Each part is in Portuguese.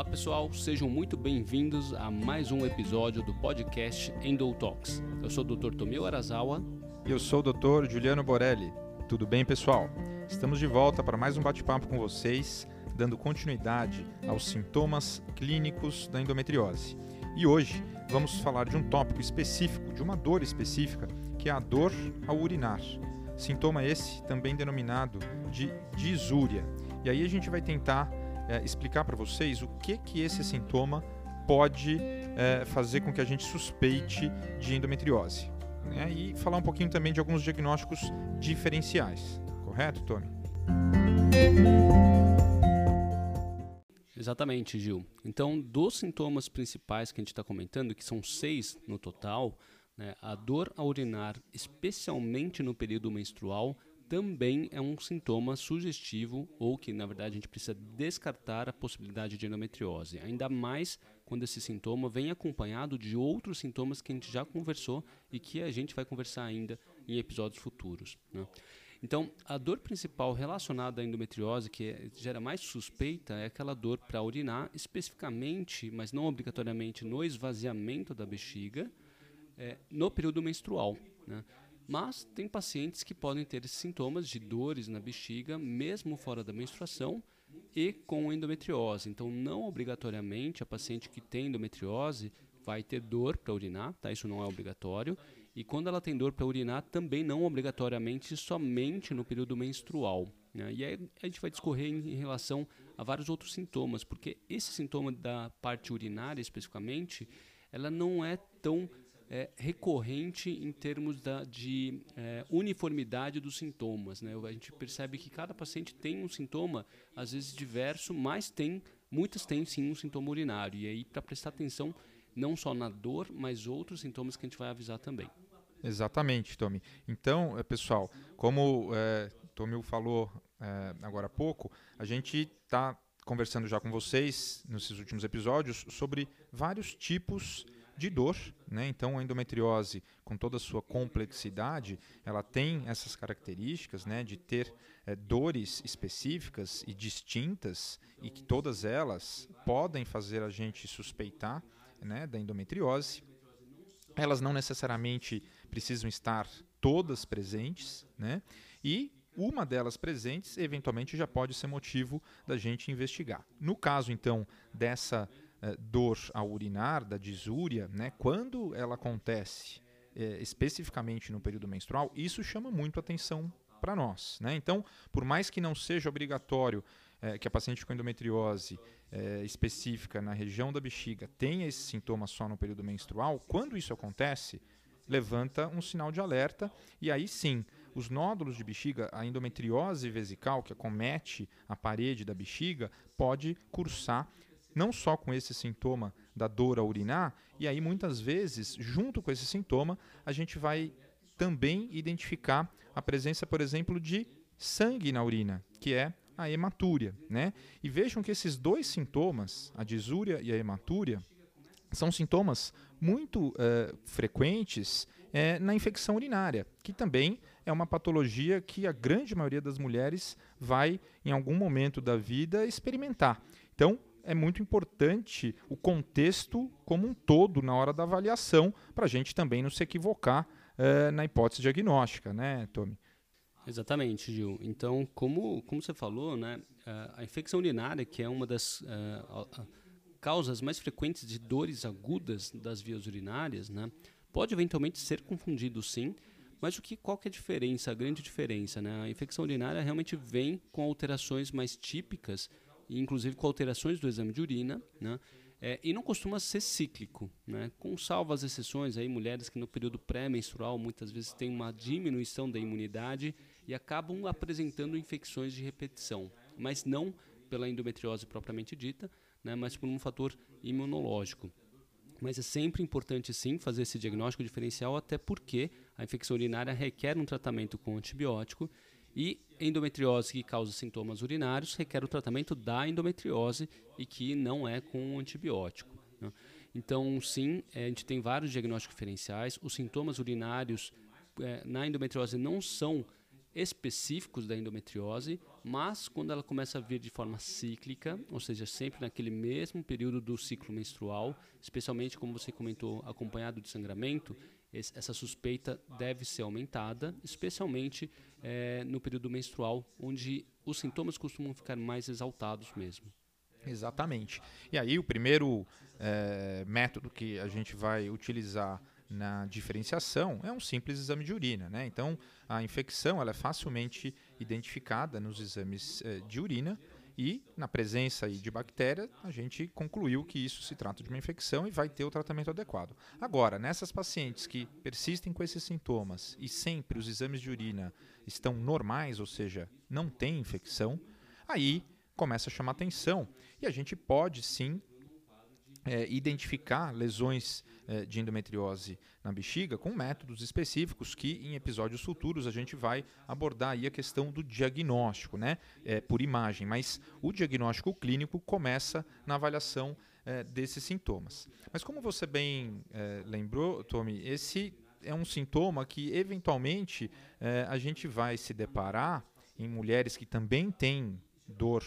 Olá pessoal, sejam muito bem-vindos a mais um episódio do podcast Endo Talks. Eu sou o Dr. Tomio Arazawa. E eu sou o Dr. Juliano Borelli. Tudo bem, pessoal? Estamos de volta para mais um bate-papo com vocês, dando continuidade aos sintomas clínicos da endometriose. E hoje vamos falar de um tópico específico, de uma dor específica, que é a dor ao urinar. Sintoma esse também denominado de disúria. E aí a gente vai tentar é, explicar para vocês o que que esse sintoma pode é, fazer com que a gente suspeite de endometriose. Né? E falar um pouquinho também de alguns diagnósticos diferenciais. Correto, Tony? Exatamente, Gil. Então, dos sintomas principais que a gente está comentando, que são seis no total, né, a dor a urinar, especialmente no período menstrual, também é um sintoma sugestivo ou que, na verdade, a gente precisa descartar a possibilidade de endometriose. Ainda mais quando esse sintoma vem acompanhado de outros sintomas que a gente já conversou e que a gente vai conversar ainda em episódios futuros. Né? Então, a dor principal relacionada à endometriose, que é, gera mais suspeita, é aquela dor para urinar, especificamente, mas não obrigatoriamente, no esvaziamento da bexiga, é, no período menstrual. Né? Mas tem pacientes que podem ter sintomas de dores na bexiga, mesmo fora da menstruação, e com endometriose. Então, não obrigatoriamente a paciente que tem endometriose vai ter dor para urinar, tá? Isso não é obrigatório. E quando ela tem dor para urinar, também não obrigatoriamente somente no período menstrual. Né? E aí a gente vai discorrer em, relação a vários outros sintomas, porque esse sintoma da parte urinária especificamente, ela não é tão é, recorrente em termos da, de é, uniformidade dos sintomas. Né? A gente percebe que cada paciente tem um sintoma, às vezes diverso, mas tem muitas têm sim um sintoma urinário. E aí, para prestar atenção não só na dor, mas outros sintomas que a gente vai avisar também. Exatamente, Tommy. Então, é, pessoal, como é, Tommy falou é, agora há pouco, a gente está conversando já com vocês nesses últimos episódios sobre vários tipos de de dor, né? Então a endometriose, com toda a sua complexidade, ela tem essas características, né, de ter é, dores específicas e distintas e que todas elas podem fazer a gente suspeitar, né, da endometriose. Elas não necessariamente precisam estar todas presentes, né? E uma delas presentes, eventualmente, já pode ser motivo da gente investigar. No caso, então, dessa eh, dor ao urinar, da disúria, né, quando ela acontece eh, especificamente no período menstrual, isso chama muito atenção para nós. Né? Então, por mais que não seja obrigatório eh, que a paciente com endometriose específica na região da bexiga tenha esse sintoma só no período menstrual, quando isso acontece, levanta um sinal de alerta e aí sim, os nódulos de bexiga, a endometriose vesical que acomete a parede da bexiga, pode cursar não só com esse sintoma da dor a urinar, e aí muitas vezes, junto com esse sintoma, a gente vai também identificar a presença, por exemplo, de sangue na urina, que é a hematúria. Né? E vejam que esses dois sintomas, a disúria e a hematúria, são sintomas muito uh, frequentes uh, na infecção urinária, que também é uma patologia que a grande maioria das mulheres vai, em algum momento da vida, experimentar. Então, é muito importante o contexto como um todo na hora da avaliação, para a gente também não se equivocar uh, na hipótese diagnóstica, né, Tommy? Exatamente, Gil. Então, como, como você falou, né, a infecção urinária, que é uma das uh, causas mais frequentes de dores agudas das vias urinárias, né, pode eventualmente ser confundido sim, mas o que, qual que é a diferença, a grande diferença? Né? A infecção urinária realmente vem com alterações mais típicas inclusive com alterações do exame de urina, né? É, e não costuma ser cíclico, né? com salvas exceções, aí, mulheres que no período pré-menstrual muitas vezes têm uma diminuição da imunidade e acabam apresentando infecções de repetição, mas não pela endometriose propriamente dita, né? mas por um fator imunológico. Mas é sempre importante sim fazer esse diagnóstico diferencial, até porque a infecção urinária requer um tratamento com antibiótico e endometriose que causa sintomas urinários requer o tratamento da endometriose e que não é com antibiótico. Né? Então, sim, eh, a gente tem vários diagnósticos diferenciais. Os sintomas urinários é, na endometriose não são específicos da endometriose, mas quando ela começa a vir de forma cíclica, ou seja, sempre naquele mesmo período do ciclo menstrual, especialmente como você comentou, acompanhado de sangramento, esse, essa suspeita deve ser aumentada, especialmente é, no período menstrual, onde os sintomas costumam ficar mais exaltados mesmo. Exatamente. E aí o primeiro é, método que a gente vai utilizar na diferenciação é um simples exame de urina. Né? Então, a infecção ela é facilmente identificada nos exames eh, de urina e, na presença de bactéria, a gente concluiu que isso se trata de uma infecção e vai ter o tratamento adequado. Agora, nessas pacientes que persistem com esses sintomas e sempre os exames de urina estão normais, ou seja, não tem infecção, aí começa a chamar atenção e a gente pode sim é, identificar lesões é, de endometriose na bexiga com métodos específicos que em episódios futuros a gente vai abordar aí a questão do diagnóstico, né, é, por imagem. Mas o diagnóstico clínico começa na avaliação é, desses sintomas. Mas como você bem é, lembrou, Tommy, esse é um sintoma que eventualmente é, a gente vai se deparar em mulheres que também têm dor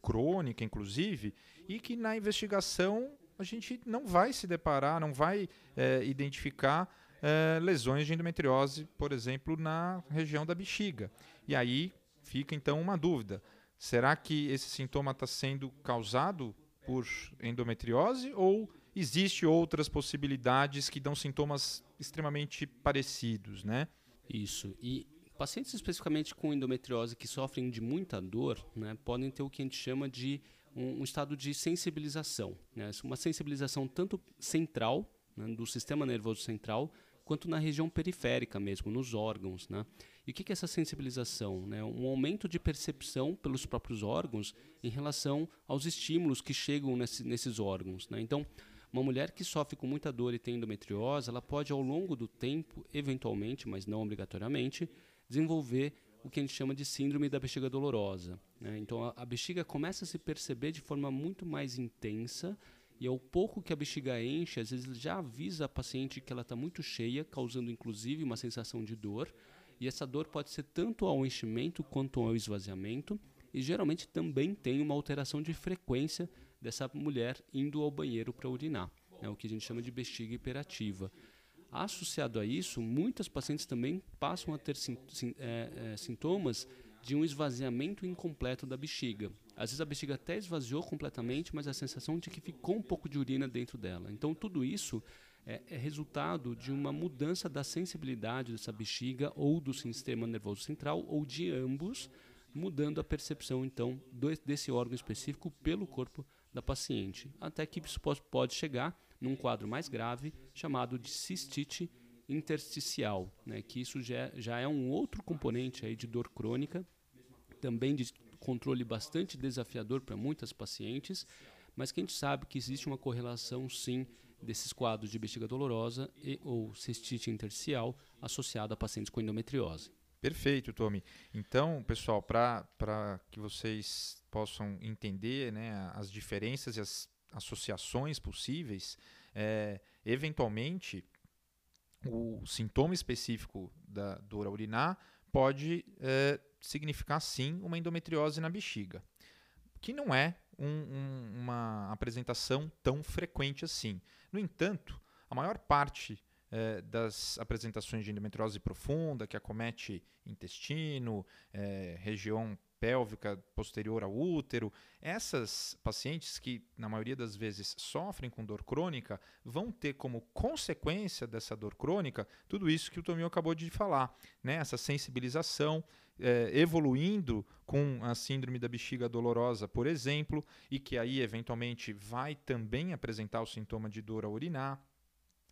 crônica, inclusive, e que na investigação a gente não vai se deparar, não vai é, identificar é, lesões de endometriose, por exemplo, na região da bexiga. E aí fica então uma dúvida: será que esse sintoma está sendo causado por endometriose ou existe outras possibilidades que dão sintomas extremamente parecidos, né? Isso. E pacientes especificamente com endometriose que sofrem de muita dor, né, podem ter o que a gente chama de um, um estado de sensibilização. Né? Uma sensibilização tanto central, né, do sistema nervoso central, quanto na região periférica mesmo, nos órgãos. Né? E o que é essa sensibilização? Né? Um aumento de percepção pelos próprios órgãos em relação aos estímulos que chegam nesse, nesses órgãos. Né? Então, uma mulher que sofre com muita dor e tem endometriose, ela pode, ao longo do tempo, eventualmente, mas não obrigatoriamente, desenvolver o que a gente chama de síndrome da bexiga dolorosa. Né? Então a, a, bexiga começa a se perceber de forma muito mais intensa e ao pouco que a bexiga enche, às vezes já avisa a paciente que ela está muito cheia, causando inclusive uma sensação de dor. E essa dor pode ser tanto ao enchimento quanto ao esvaziamento e geralmente também tem uma alteração de frequência dessa mulher indo ao banheiro para urinar, né? o que a gente chama de bexiga hiperativa. Associado a isso, muitas pacientes também passam a ter sim, sim, é, é, sintomas de um esvaziamento incompleto da bexiga. Às vezes a bexiga até esvaziou completamente, mas a sensação de que ficou um pouco de urina dentro dela. Então tudo isso é, é resultado de uma mudança da sensibilidade dessa bexiga ou do sistema nervoso central ou de ambos, mudando a percepção então do, desse órgão específico pelo corpo da paciente, até que isso pode chegar num quadro mais grave chamado de cistite intersticial, né, que isso já, já é um outro componente aí de dor crônica, também de controle bastante desafiador para muitas pacientes, mas que a gente sabe que existe uma correlação sim desses quadros de bexiga dolorosa e ou cistite intersticial associado a pacientes com endometriose. Perfeito, Tommy. Então, pessoal, para que vocês possam entender né, as diferenças e as associações possíveis, é, eventualmente o sintoma específico da dor urinar pode é, significar sim uma endometriose na bexiga, que não é um, um, uma apresentação tão frequente assim. No entanto, a maior parte é, das apresentações de endometriose profunda, que acomete intestino, é, região pélvica posterior ao útero. Essas pacientes que, na maioria das vezes, sofrem com dor crônica, vão ter como consequência dessa dor crônica tudo isso que o Tomil acabou de falar, né? essa sensibilização. É, evoluindo com a síndrome da bexiga dolorosa, por exemplo, e que aí eventualmente vai também apresentar o sintoma de dor ao urinar,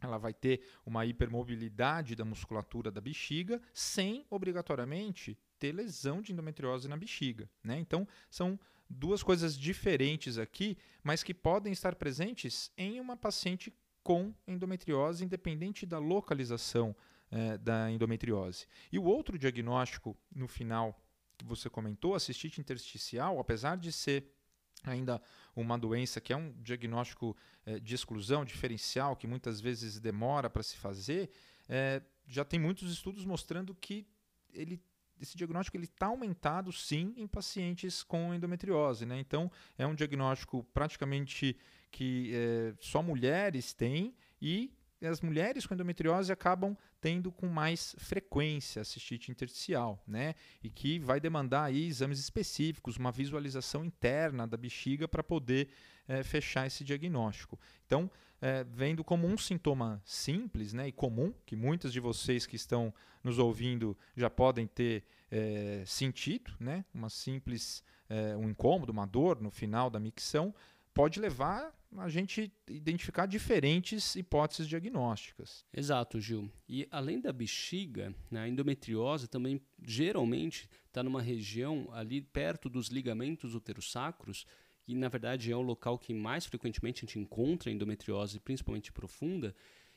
ela vai ter uma hipermobilidade da musculatura da bexiga, sem obrigatoriamente ter lesão de endometriose na bexiga. Né? Então, são duas coisas diferentes aqui, mas que podem estar presentes em uma paciente com endometriose, independente da localização eh, da endometriose. E o outro diagnóstico, no final, que você comentou, a cistite intersticial, apesar de ser ainda uma doença que é um diagnóstico eh, de exclusão diferencial, que muitas vezes demora para se fazer, eh, já tem muitos estudos mostrando que ele esse diagnóstico ele está aumentado sim em pacientes com endometriose, né? Então é um diagnóstico praticamente que é, só mulheres têm e as mulheres com endometriose acabam tendo com mais frequência a cistite intersticial, né? E que vai demandar aí exames específicos, uma visualização interna da bexiga para poder é, fechar esse diagnóstico. Então, é, vendo como um sintoma simples né, e comum, que muitas de vocês que estão nos ouvindo já podem ter é, sentido, né? Uma simples, um incômodo, uma dor no final da micção, pode levar a gente identificar diferentes hipóteses diagnósticas. Exato, Gil. E além da bexiga, né, a endometriose também geralmente está numa região ali perto dos ligamentos uterossacros, que na verdade é o local que mais frequentemente a gente encontra endometriose, principalmente profunda,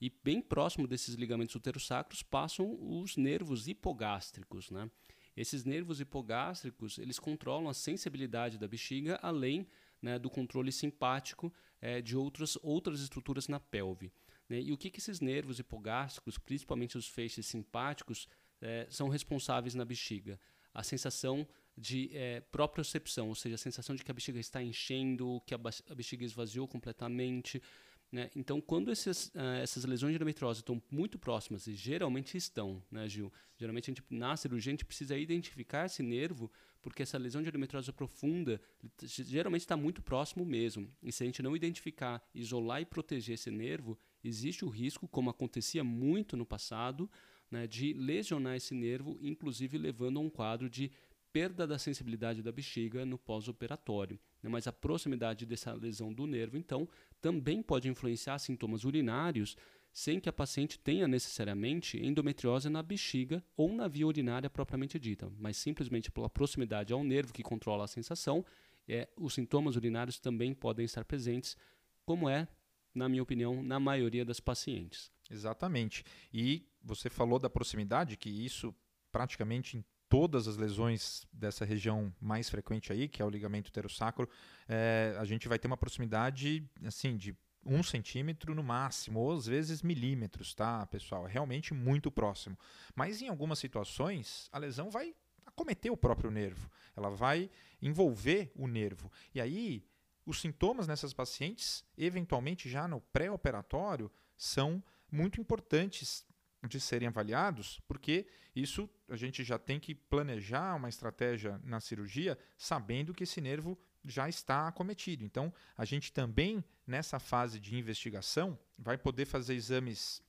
e bem próximo desses ligamentos uterossacros passam os nervos hipogástricos, né? Esses nervos hipogástricos, eles controlam a sensibilidade da bexiga, além né, do controle simpático é, de outras, outras estruturas na pelve. Né? E o que, que esses nervos hipogástricos, principalmente os feixes simpáticos, é, são responsáveis na bexiga? A sensação de é, propriocepção, ou seja, a sensação de que a bexiga está enchendo, que a, bexiga esvaziou completamente, né? Então, quando esses, uh, essas lesões de endometriose estão muito próximas, e geralmente estão, né, Gil? Geralmente, a gente, na cirurgia, a gente precisa identificar esse nervo, porque essa lesão de endometriose profunda geralmente está muito próximo mesmo. E se a gente não identificar, isolar e proteger esse nervo, existe o risco, como acontecia muito no passado, né, de lesionar esse nervo, inclusive levando a um quadro de perda da sensibilidade da bexiga no pós-operatório. Né? Mas a proximidade dessa lesão do nervo, então, também pode influenciar sintomas urinários sem que a paciente tenha necessariamente endometriose na bexiga ou na via urinária propriamente dita, mas simplesmente pela proximidade ao nervo que controla a sensação, é, os sintomas urinários também podem estar presentes, como é, na minha opinião, na maioria das pacientes. Exatamente. E você falou da proximidade, que isso praticamente em todas as lesões dessa região mais frequente aí, que é o ligamento uterosacro, é, a gente vai ter uma proximidade assim de um centímetro no máximo, ou às vezes milímetros, tá, pessoal? É realmente muito próximo. Mas em algumas situações, a lesão vai acometer o próprio nervo, ela vai envolver o nervo. E aí, os sintomas nessas pacientes, eventualmente já no pré-operatório, são muito importantes de serem avaliados, porque isso a gente já tem que planejar uma estratégia na cirurgia sabendo que esse nervo já está acometido. Então, a gente também, nessa fase de investigação, vai poder fazer exames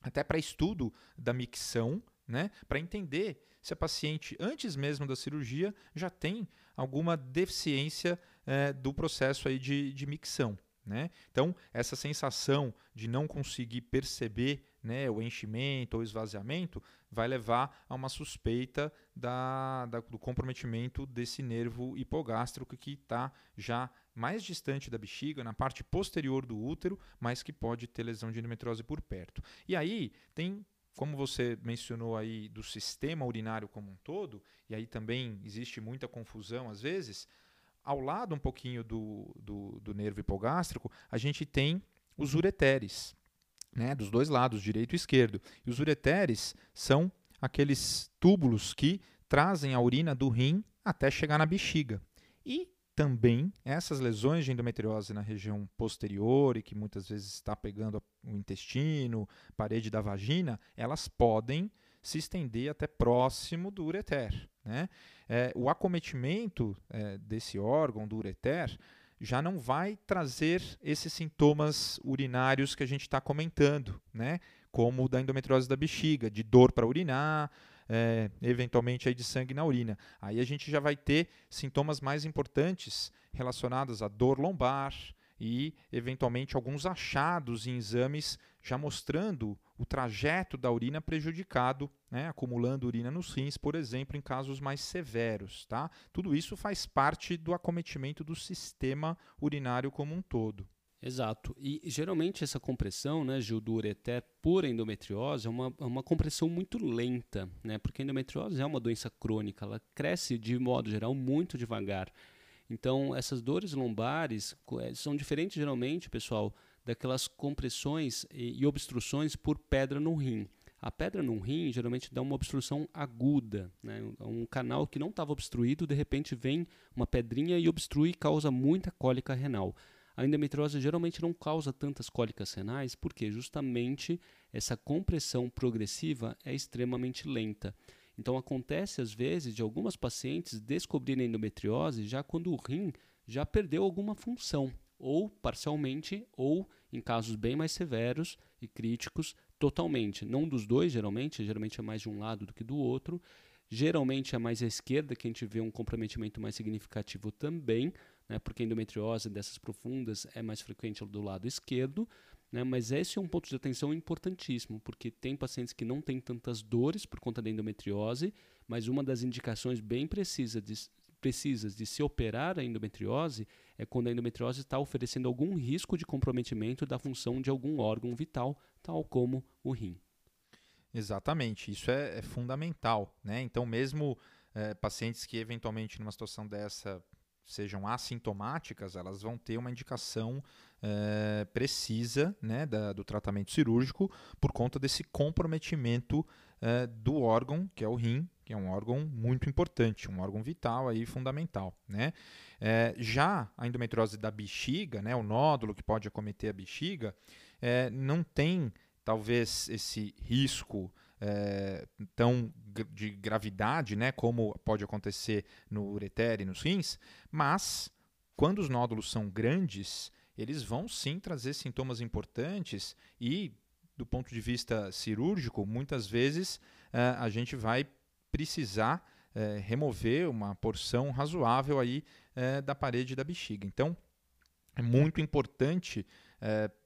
até para estudo da micção, né, para entender se a paciente, antes mesmo da cirurgia, já tem alguma deficiência é, do processo aí de, de micção. Né? Então, essa sensação de não conseguir perceber né, o enchimento ou esvaziamento vai levar a uma suspeita da, da, do comprometimento desse nervo hipogástrico que está já mais distante da bexiga, na parte posterior do útero, mas que pode ter lesão de endometriose por perto. E aí tem como você mencionou aí do sistema urinário como um todo, e aí também existe muita confusão às vezes, ao lado um pouquinho do, do, do nervo hipogástrico, a gente tem os ureteres, né, dos dois lados, direito e esquerdo. E os ureteres são aqueles túbulos que trazem a urina do rim até chegar na bexiga. E também essas lesões de endometriose na região posterior e que muitas vezes está pegando o intestino, parede da vagina, elas podem se estender até próximo do ureter. Né? É, o acometimento é, desse órgão, do ureter, já não vai trazer esses sintomas urinários que a gente está comentando, né? como o da endometriose da bexiga, de dor para urinar, é, eventualmente aí de sangue na urina. Aí a gente já vai ter sintomas mais importantes relacionados à dor lombar, e, eventualmente, alguns achados em exames já mostrando o trajeto da urina prejudicado, né, acumulando urina nos rins, por exemplo, em casos mais severos. Tá? Tudo isso faz parte do acometimento do sistema urinário como um todo. Exato. E geralmente essa compressão, né, Gil, do ureter por endometriose é uma, é uma compressão muito lenta, né, porque a endometriose é uma doença crônica, ela cresce de modo geral muito devagar. Então, essas dores lombares eh, são diferentes geralmente, pessoal, daquelas compressões e, obstruções por pedra no rim. A pedra no rim geralmente dá uma obstrução aguda, né? um canal que não estava obstruído, de repente vem uma pedrinha e obstrui e causa muita cólica renal. A endometriose geralmente não causa tantas cólicas renais porque justamente essa compressão progressiva é extremamente lenta. Então acontece às vezes de algumas pacientes descobrirem endometriose já quando o rim já perdeu alguma função, ou parcialmente, ou em casos bem mais severos e críticos, totalmente. Não dos dois, geralmente, geralmente é mais de um lado do que do outro. Geralmente é mais à esquerda que a gente vê um comprometimento mais significativo também, né, porque a endometriose dessas profundas é mais frequente do lado esquerdo, né, mas esse é um ponto de atenção importantíssimo, porque tem pacientes que não têm tantas dores por conta da endometriose, mas uma das indicações bem precisa de, precisas de se operar a endometriose é quando a endometriose está oferecendo algum risco de comprometimento da função de algum órgão vital, tal como o rim. Exatamente, isso é, é fundamental. Né? Então, mesmo é, pacientes que eventualmente numa situação dessa sejam assintomáticas, elas vão ter uma indicação é, precisa né, da, do tratamento cirúrgico por conta desse comprometimento é, do órgão, que é o rim, que é um órgão muito importante, um órgão vital aí fundamental, né? É, já a endometriose da bexiga, né, o nódulo que pode acometer a bexiga, não tem talvez esse risco é, tão de gravidade, né, como pode acontecer no ureter e nos rins, mas quando os nódulos são grandes, eles vão sim trazer sintomas importantes e do ponto de vista cirúrgico, muitas vezes é, a gente vai precisar é, remover uma porção razoável aí da parede da bexiga. Então, é muito importante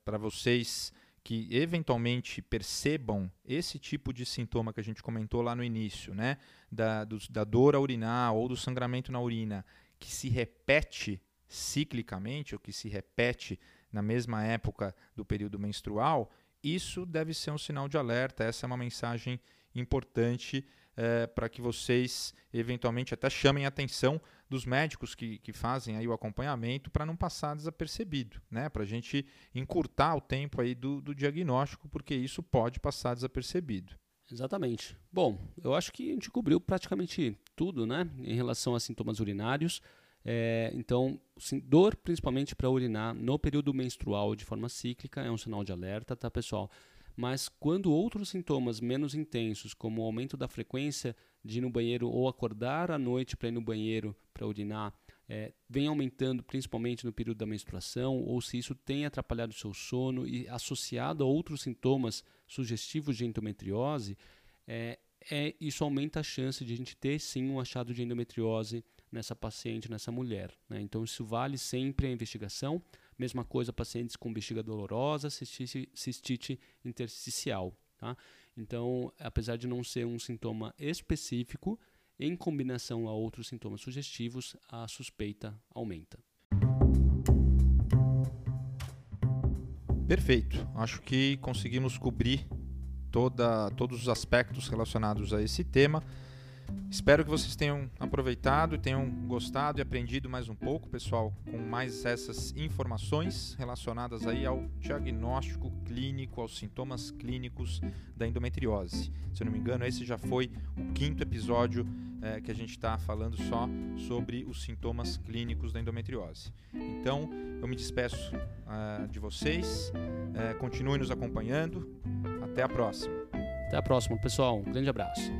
para vocês que eventualmente percebam esse tipo de sintoma que a gente comentou lá no início, né, da, do, da dor a urinar ou do sangramento na urina, que se repete ciclicamente ou que se repete na mesma época do período menstrual, isso deve ser um sinal de alerta. Essa é uma mensagem importante é, para que vocês eventualmente até chamem a atenção dos médicos que, que fazem aí o acompanhamento para não passar desapercebido, né? Para a gente encurtar o tempo aí do, do diagnóstico, porque isso pode passar desapercebido. Exatamente. Bom, eu acho que a gente cobriu praticamente tudo, né? Em relação a sintomas urinários. É, então, dor principalmente para urinar no período menstrual de forma cíclica é um sinal de alerta, tá, pessoal? Mas quando outros sintomas menos intensos, como o aumento da frequência de ir no banheiro ou acordar à noite para ir no banheiro para urinar, é, vem aumentando principalmente no período da menstruação, ou se isso tem atrapalhado o seu sono e associado a outros sintomas sugestivos de endometriose, é, é, isso aumenta a chance de a gente ter sim um achado de endometriose nessa paciente, nessa mulher. Né? Então isso vale sempre a investigação. Mesma coisa pacientes com bexiga dolorosa, cistite, cistite intersticial. Tá? Então, apesar de não ser um sintoma específico, em combinação a outros sintomas sugestivos, a suspeita aumenta. Perfeito. Acho que conseguimos cobrir toda, todos os aspectos relacionados a esse tema. Espero que vocês tenham aproveitado, tenham gostado e aprendido mais um pouco, pessoal, com mais essas informações relacionadas aí ao diagnóstico clínico, aos sintomas clínicos da endometriose. Se eu não me engano, esse já foi o quinto episódio é, que a gente está falando só sobre os sintomas clínicos da endometriose. Então, eu me despeço uh, de vocês, uh, continue nos acompanhando. Até a próxima. Até a próxima, pessoal. Um grande abraço.